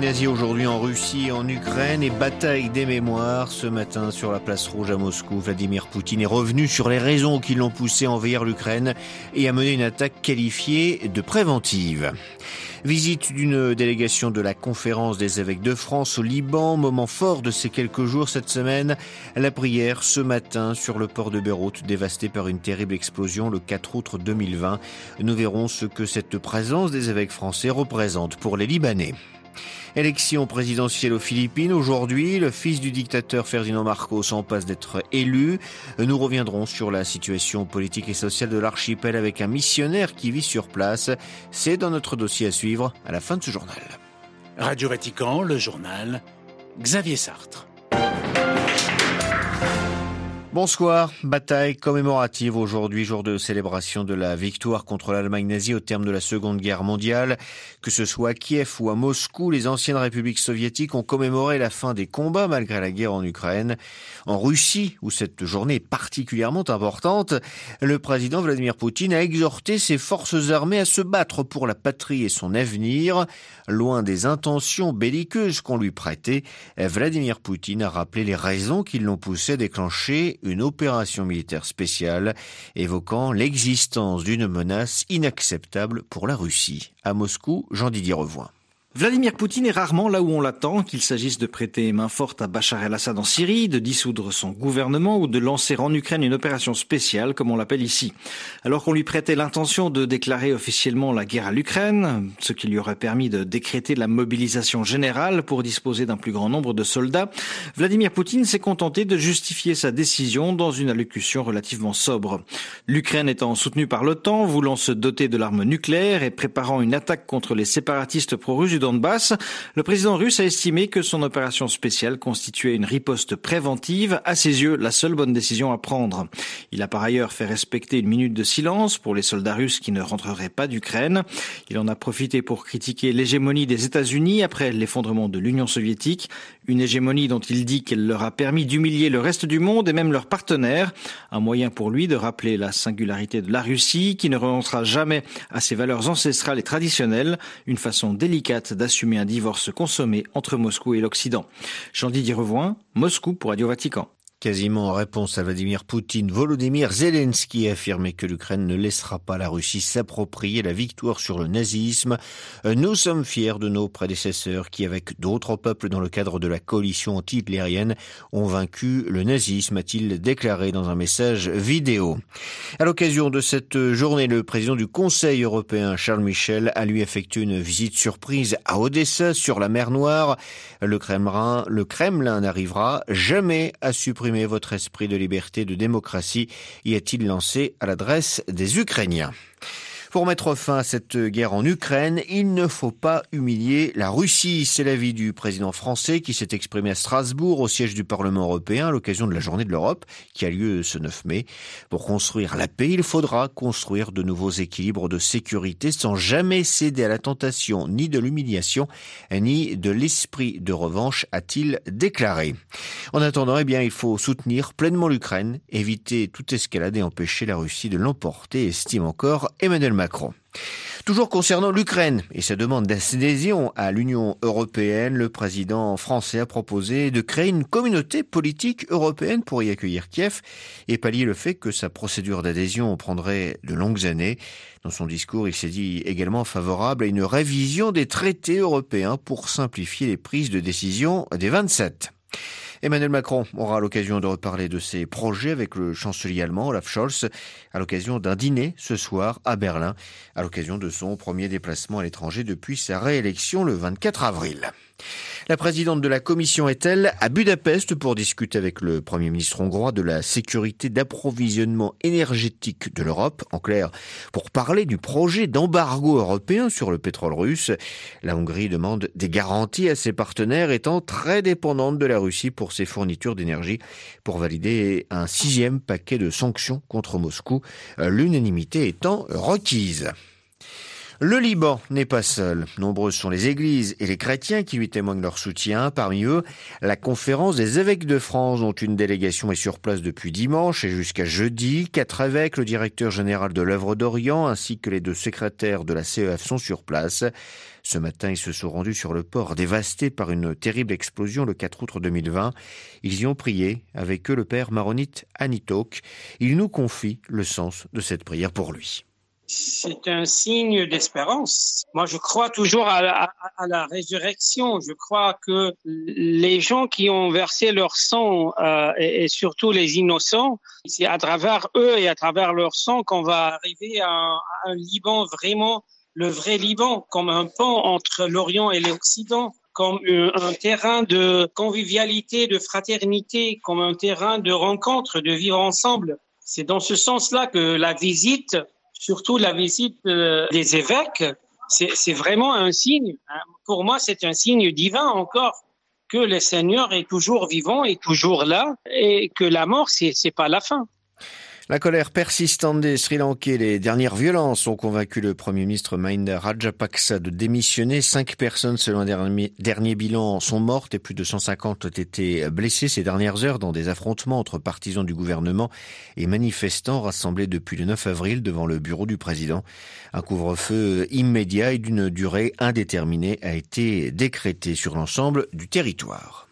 Nazie aujourd'hui en Russie, en Ukraine et bataille des mémoires. Ce matin, sur la place rouge à Moscou, Vladimir Poutine est revenu sur les raisons qui l'ont poussé à envahir l'Ukraine et à mener une attaque qualifiée de préventive. Visite d'une délégation de la conférence des évêques de France au Liban, moment fort de ces quelques jours cette semaine, la prière ce matin sur le port de Beyrouth dévasté par une terrible explosion le 4 août 2020. Nous verrons ce que cette présence des évêques français représente pour les Libanais. Élection présidentielle aux Philippines. Aujourd'hui, le fils du dictateur Ferdinand Marcos en passe d'être élu. Nous reviendrons sur la situation politique et sociale de l'archipel avec un missionnaire qui vit sur place. C'est dans notre dossier à suivre à la fin de ce journal. Radio Vatican, le journal, Xavier Sartre. Bonsoir. Bataille commémorative aujourd'hui, jour de célébration de la victoire contre l'Allemagne nazie au terme de la Seconde Guerre mondiale. Que ce soit à Kiev ou à Moscou, les anciennes républiques soviétiques ont commémoré la fin des combats malgré la guerre en Ukraine. En Russie, où cette journée est particulièrement importante, le président Vladimir Poutine a exhorté ses forces armées à se battre pour la patrie et son avenir. Loin des intentions belliqueuses qu'on lui prêtait, Vladimir Poutine a rappelé les raisons qui l'ont poussé à déclencher une opération militaire spéciale évoquant l'existence d'une menace inacceptable pour la Russie. À Moscou, Jean-Didier Revoin. Vladimir Poutine est rarement là où on l'attend, qu'il s'agisse de prêter main forte à Bachar el-Assad en Syrie, de dissoudre son gouvernement ou de lancer en Ukraine une opération spéciale, comme on l'appelle ici. Alors qu'on lui prêtait l'intention de déclarer officiellement la guerre à l'Ukraine, ce qui lui aurait permis de décréter la mobilisation générale pour disposer d'un plus grand nombre de soldats, Vladimir Poutine s'est contenté de justifier sa décision dans une allocution relativement sobre. L'Ukraine étant soutenue par l'OTAN, voulant se doter de l'arme nucléaire et préparant une attaque contre les séparatistes pro-russes Donbass, le président russe a estimé que son opération spéciale constituait une riposte préventive, à ses yeux la seule bonne décision à prendre. Il a par ailleurs fait respecter une minute de silence pour les soldats russes qui ne rentreraient pas d'Ukraine. Il en a profité pour critiquer l'hégémonie des États-Unis après l'effondrement de l'Union soviétique, une hégémonie dont il dit qu'elle leur a permis d'humilier le reste du monde et même leurs partenaires, un moyen pour lui de rappeler la singularité de la Russie qui ne renoncera jamais à ses valeurs ancestrales et traditionnelles, une façon délicate d'assumer un divorce consommé entre Moscou et l'Occident. Jean-Didier Revoin, Moscou pour Radio Vatican. Quasiment en réponse à Vladimir Poutine, Volodymyr Zelensky a affirmé que l'Ukraine ne laissera pas la Russie s'approprier la victoire sur le nazisme. Nous sommes fiers de nos prédécesseurs qui, avec d'autres peuples dans le cadre de la coalition anti-hitlérienne, ont vaincu le nazisme, a-t-il déclaré dans un message vidéo. À l'occasion de cette journée, le président du Conseil européen, Charles Michel, a lui effectué une visite surprise à Odessa, sur la mer Noire. Le Kremlin n'arrivera jamais à supprimer votre esprit de liberté, de démocratie, y a-t-il lancé à l'adresse des Ukrainiens? Pour mettre fin à cette guerre en Ukraine, il ne faut pas humilier la Russie. C'est l'avis du président français qui s'est exprimé à Strasbourg au siège du Parlement européen à l'occasion de la journée de l'Europe qui a lieu ce 9 mai. Pour construire la paix, il faudra construire de nouveaux équilibres de sécurité sans jamais céder à la tentation ni de l'humiliation ni de l'esprit de revanche, a-t-il déclaré. En attendant, eh bien, il faut soutenir pleinement l'Ukraine, éviter toute escalade et empêcher la Russie de l'emporter, estime encore Emmanuel Macron. Toujours concernant l'Ukraine et sa demande d'adhésion à l'Union européenne, le président français a proposé de créer une communauté politique européenne pour y accueillir Kiev et pallier le fait que sa procédure d'adhésion prendrait de longues années. Dans son discours, il s'est dit également favorable à une révision des traités européens pour simplifier les prises de décision des 27. Emmanuel Macron aura l'occasion de reparler de ses projets avec le chancelier allemand Olaf Scholz à l'occasion d'un dîner ce soir à Berlin, à l'occasion de son premier déplacement à l'étranger depuis sa réélection le 24 avril. La présidente de la commission est-elle à Budapest pour discuter avec le Premier ministre hongrois de la sécurité d'approvisionnement énergétique de l'Europe, en clair, pour parler du projet d'embargo européen sur le pétrole russe. La Hongrie demande des garanties à ses partenaires étant très dépendante de la Russie pour ses fournitures d'énergie pour valider un sixième paquet de sanctions contre Moscou, l'unanimité étant requise. Le Liban n'est pas seul. Nombreuses sont les églises et les chrétiens qui lui témoignent leur soutien. Parmi eux, la conférence des évêques de France, dont une délégation est sur place depuis dimanche et jusqu'à jeudi. Quatre évêques, le directeur général de l'œuvre d'Orient ainsi que les deux secrétaires de la CEF sont sur place. Ce matin, ils se sont rendus sur le port dévasté par une terrible explosion le 4 août 2020. Ils y ont prié avec eux le père maronite Anitok. Il nous confie le sens de cette prière pour lui c'est un signe d'espérance. Moi, je crois toujours à la, résurrection. Je crois que les gens qui ont versé leur sang, euh, et, surtout les innocents, c'est à travers eux et à travers leur sang qu'on va arriver à à un, Liban vraiment le vrai Liban, comme un pont entre l'Orient et l'Occident comme un terrain de convivialité, de fraternité, comme un terrain de rencontre, de vivre ensemble. C'est dans ce sens-là que la visite surtout la visite euh, des évêques, c'est vraiment un signe. Hein. Pour moi, c'est un signe divin encore que le Seigneur est toujours vivant et toujours là et que la mort, c'est pas la fin. La colère persistante des Sri Lankais, les dernières violences ont convaincu le Premier ministre Mahinda Rajapaksa de démissionner. Cinq personnes, selon un dernier, bilan, sont mortes et plus de 150 ont été blessées ces dernières heures dans des affrontements entre partisans du gouvernement et manifestants rassemblés depuis le 9 avril devant le bureau du président. Un couvre-feu immédiat et d'une durée indéterminée a été décrété sur l'ensemble du territoire.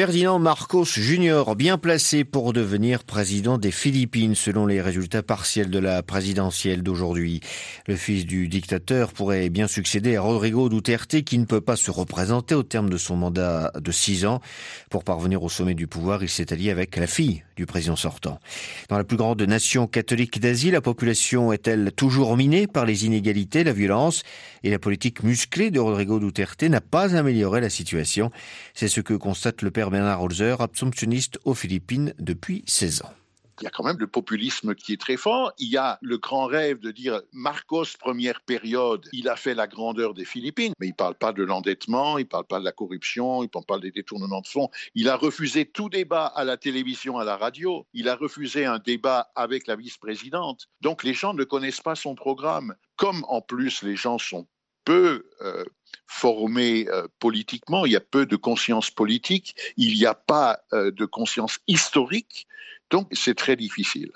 Ferdinand Marcos Jr., bien placé pour devenir président des Philippines selon les résultats partiels de la présidentielle d'aujourd'hui. Le fils du dictateur pourrait bien succéder à Rodrigo Duterte qui ne peut pas se représenter au terme de son mandat de six ans. Pour parvenir au sommet du pouvoir, il s'est allié avec la fille du président sortant. Dans la plus grande nation catholique d'Asie, la population est-elle toujours minée par les inégalités, la violence et la politique musclée de Rodrigo Duterte n'a pas amélioré la situation. C'est ce que constate le père Bernard Holzer, absomptionniste aux Philippines depuis 16 ans il y a quand même le populisme qui est très fort. Il y a le grand rêve de dire Marcos, première période, il a fait la grandeur des Philippines, mais il ne parle pas de l'endettement, il ne parle pas de la corruption, il ne parle des détournements de fonds. Il a refusé tout débat à la télévision, à la radio. Il a refusé un débat avec la vice-présidente. Donc les gens ne connaissent pas son programme. Comme en plus les gens sont peu euh, formés euh, politiquement, il y a peu de conscience politique, il n'y a pas euh, de conscience historique, donc c'est très difficile.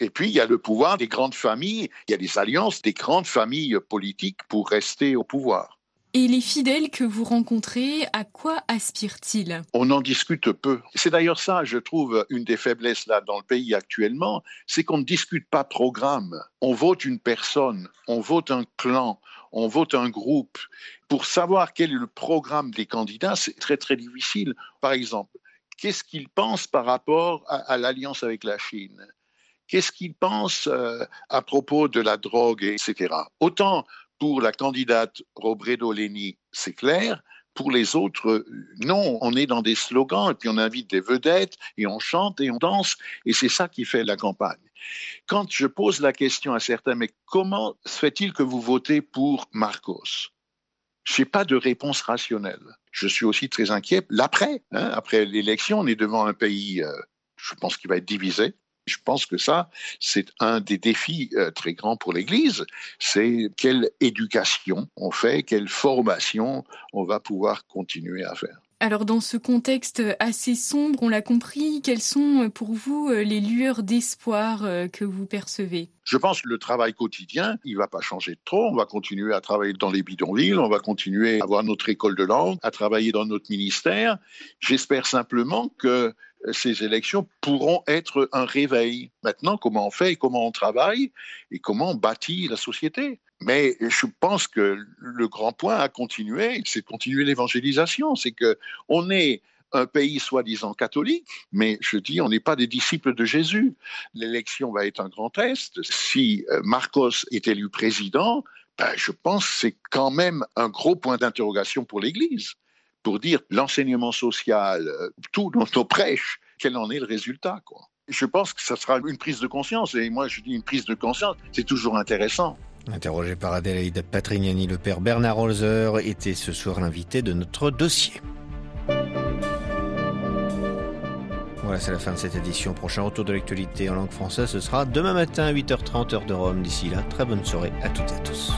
Et puis, il y a le pouvoir des grandes familles, il y a des alliances des grandes familles politiques pour rester au pouvoir. Et les fidèles que vous rencontrez, à quoi aspirent-ils? On en discute peu. C'est d'ailleurs ça, je trouve, une des faiblesses là dans le pays actuellement, c'est qu'on ne discute pas programme. On vote une personne, on vote un clan, on vote un groupe. Pour savoir quel est le programme des candidats, c'est très très difficile. Par exemple, qu'est-ce qu'ils pensent par rapport à, l'alliance avec la Chine? Qu'est-ce qu'ils pensent euh, à propos de la drogue, etc. Autant pour la candidate Robredo Leni, c'est clair. Pour les autres, non, on est dans des slogans et puis on invite des vedettes et on chante et on danse et c'est ça qui fait la campagne. Quand je pose la question à certains, mais comment se fait-il que vous votez pour Marcos? Je n'ai pas de réponse rationnelle. Je suis aussi très inquiet l'après. Hein, après l'élection, on est devant un pays, euh, je pense, qui va être divisé. Je pense que ça, c'est un des défis euh, très grands pour l'Église. C'est quelle éducation on fait, quelle formation on va pouvoir continuer à faire. Alors dans ce contexte assez sombre, on l'a compris, quelles sont pour vous euh, les lueurs d'espoir euh, que vous percevez? Je pense que le travail quotidien, il va pas changer trop. On va continuer à travailler dans les bidonvilles, on va continuer à avoir notre école de langue, à travailler dans notre ministère. J'espère simplement que ces élections pourront être un réveil. Maintenant, comment on fait comment on travaille et comment on bâtit la société. Mais je pense que le grand point à continuer, c'est de continuer l'évangélisation. C'est que on est un pays soi-disant catholique, mais je dis, on n'est pas des disciples de Jésus. L'élection va être un grand test. Si euh, Marcos est élu président, ben, je pense que c'est quand même un gros point d'interrogation pour l'Église, pour dire l'enseignement social, euh, tout dans nos prêches, quel en est le résultat. Quoi. Je pense que ça sera une prise de conscience, et moi je dis une prise de conscience, c'est toujours intéressant. Interrogé par Adélaïde Patrignani, le père Bernard Holzer était ce soir l'invité de notre dossier. Voilà, c'est la fin de cette édition. Prochain retour de l'actualité en langue française, ce sera demain matin à 8h30 heure de Rome. D'ici là, très bonne soirée à toutes et à tous.